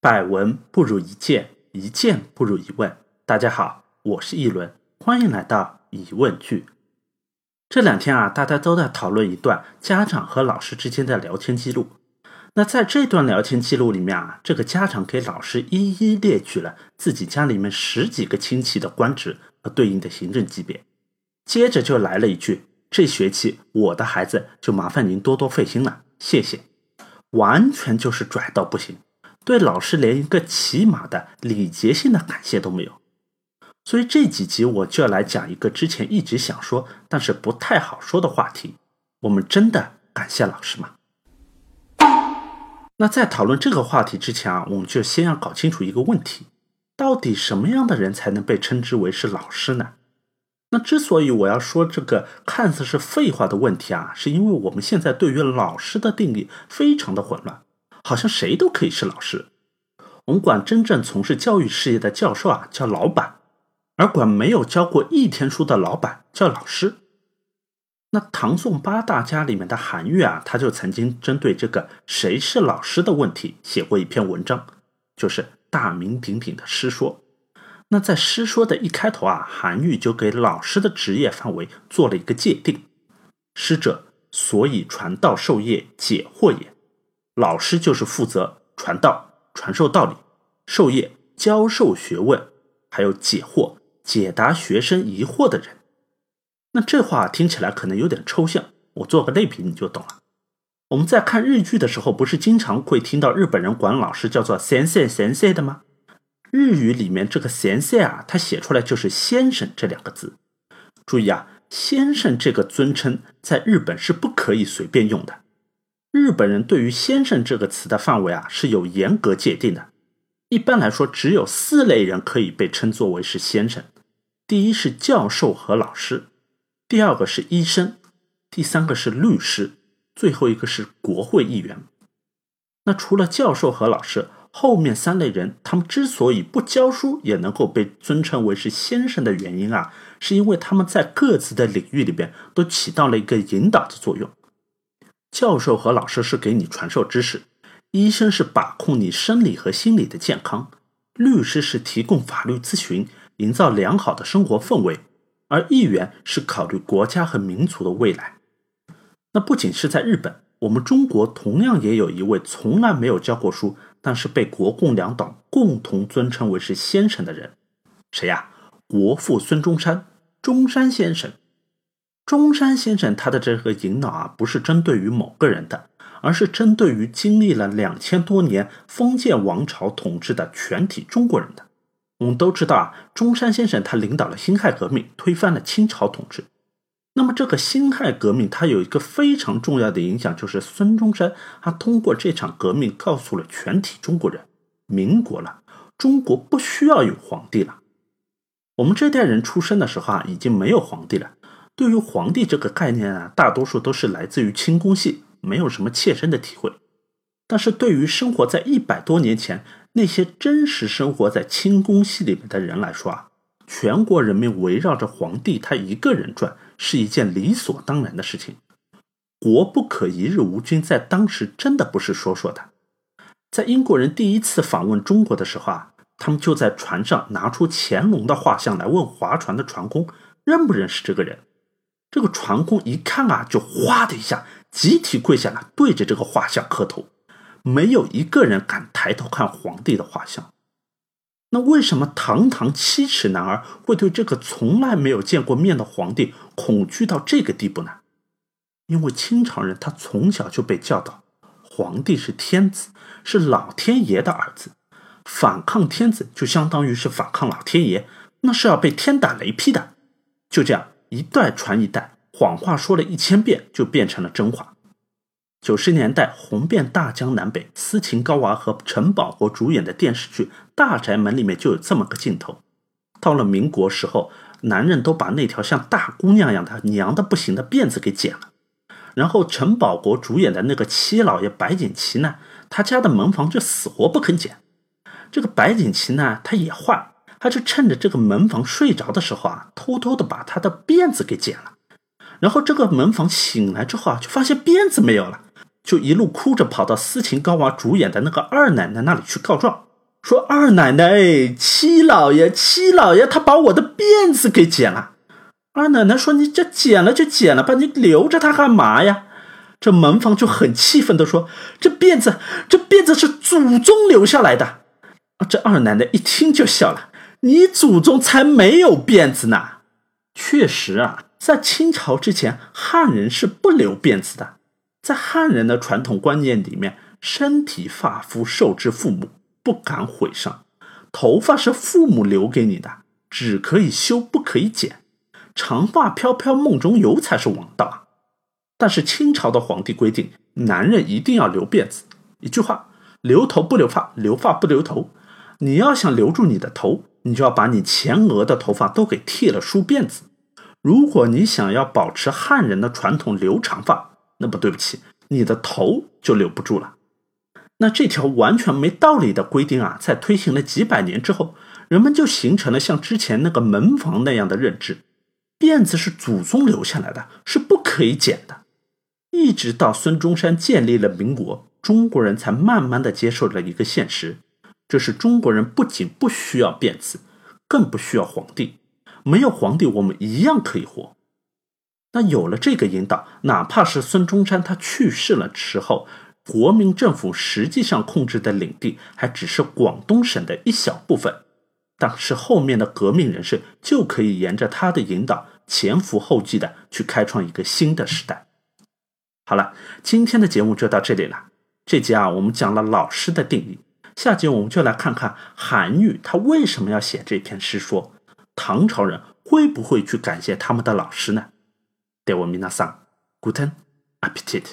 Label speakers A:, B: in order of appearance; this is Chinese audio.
A: 百闻不如一见，一见不如一问。大家好，我是一轮，欢迎来到疑问句。这两天啊，大家都在讨论一段家长和老师之间的聊天记录。那在这段聊天记录里面啊，这个家长给老师一一列举了自己家里面十几个亲戚的官职和对应的行政级别，接着就来了一句：“这学期我的孩子就麻烦您多多费心了，谢谢。”完全就是拽到不行，对老师连一个起码的礼节性的感谢都没有。所以这几集我就要来讲一个之前一直想说但是不太好说的话题：我们真的感谢老师吗？那在讨论这个话题之前啊，我们就先要搞清楚一个问题：到底什么样的人才能被称之为是老师呢？那之所以我要说这个看似是废话的问题啊，是因为我们现在对于老师的定义非常的混乱，好像谁都可以是老师。我们管真正从事教育事业的教授啊叫老板，而管没有教过一天书的老板叫老师。那唐宋八大家里面的韩愈啊，他就曾经针对这个谁是老师的问题写过一篇文章，就是大名鼎鼎的《师说》。那在《师说》的一开头啊，韩愈就给老师的职业范围做了一个界定：师者，所以传道授业解惑也。老师就是负责传道、传授道理、授业、教授学问，还有解惑、解答学生疑惑的人。那这话听起来可能有点抽象，我做个类比你就懂了。我们在看日剧的时候，不是经常会听到日本人管老师叫做“先生先生”的吗？日语里面这个“先生”啊，它写出来就是“先生”这两个字。注意啊，“先生”这个尊称在日本是不可以随便用的。日本人对于“先生”这个词的范围啊是有严格界定的。一般来说，只有四类人可以被称作为是先生：第一是教授和老师，第二个是医生，第三个是律师，最后一个是国会议员。那除了教授和老师，后面三类人，他们之所以不教书也能够被尊称为是先生的原因啊，是因为他们在各自的领域里边都起到了一个引导的作用。教授和老师是给你传授知识，医生是把控你生理和心理的健康，律师是提供法律咨询，营造良好的生活氛围，而议员是考虑国家和民族的未来。那不仅是在日本，我们中国同样也有一位从来没有教过书。但是被国共两党共同尊称为是先生的人，谁呀？国父孙中山，中山先生。中山先生他的这个引导啊，不是针对于某个人的，而是针对于经历了两千多年封建王朝统治的全体中国人的。我们都知道啊，中山先生他领导了辛亥革命，推翻了清朝统治。那么这个辛亥革命，它有一个非常重要的影响，就是孙中山他通过这场革命告诉了全体中国人：民国了，中国不需要有皇帝了。我们这代人出生的时候啊，已经没有皇帝了。对于皇帝这个概念啊，大多数都是来自于清宫戏，没有什么切身的体会。但是对于生活在一百多年前那些真实生活在清宫戏里面的人来说啊，全国人民围绕着皇帝他一个人转。是一件理所当然的事情。国不可一日无君，在当时真的不是说说的。在英国人第一次访问中国的时候啊，他们就在船上拿出乾隆的画像来问划船的船工认不认识这个人。这个船工一看啊，就哗的一下集体跪下来，对着这个画像磕头，没有一个人敢抬头看皇帝的画像。那为什么堂堂七尺男儿会对这个从来没有见过面的皇帝恐惧到这个地步呢？因为清朝人他从小就被教导，皇帝是天子，是老天爷的儿子，反抗天子就相当于是反抗老天爷，那是要被天打雷劈的。就这样一代传一代，谎话说了一千遍就变成了真话。九十年代红遍大江南北，斯琴高娃和陈宝国主演的电视剧《大宅门》里面就有这么个镜头。到了民国时候，男人都把那条像大姑娘一样的娘的不行的辫子给剪了。然后陈宝国主演的那个七老爷白景琦呢，他家的门房就死活不肯剪。这个白景琦呢，他也坏，他就趁着这个门房睡着的时候啊，偷偷的把他的辫子给剪了。然后这个门房醒来之后啊，就发现辫子没有了。就一路哭着跑到斯琴高娃主演的那个二奶奶那里去告状，说二奶奶，七老爷，七老爷，他把我的辫子给剪了。二奶奶说：“你这剪了就剪了吧，你留着它干嘛呀？”这门房就很气愤的说：“这辫子，这辫子是祖宗留下来的。”这二奶奶一听就笑了：“你祖宗才没有辫子呢！”确实啊，在清朝之前，汉人是不留辫子的。在汉人的传统观念里面，身体发肤受之父母，不敢毁伤。头发是父母留给你的，只可以修，不可以剪。长发飘飘梦中游才是王道啊！但是清朝的皇帝规定，男人一定要留辫子。一句话，留头不留发，留发不留头。你要想留住你的头，你就要把你前额的头发都给剃了梳辫子。如果你想要保持汉人的传统留长发，那么对不起，你的头就留不住了。那这条完全没道理的规定啊，在推行了几百年之后，人们就形成了像之前那个门房那样的认知。辫子是祖宗留下来的，是不可以剪的。一直到孙中山建立了民国，中国人才慢慢的接受了一个现实，这是中国人不仅不需要辫子，更不需要皇帝。没有皇帝，我们一样可以活。那有了这个引导，哪怕是孙中山他去世了之后，国民政府实际上控制的领地还只是广东省的一小部分。但是后面的革命人士就可以沿着他的引导，前赴后继的去开创一个新的时代。好了，今天的节目就到这里了。这集啊，我们讲了老师的定义，下节我们就来看看韩愈他为什么要写这篇诗，说唐朝人会不会去感谢他们的老师呢？对我米娜桑，Guten Appetit。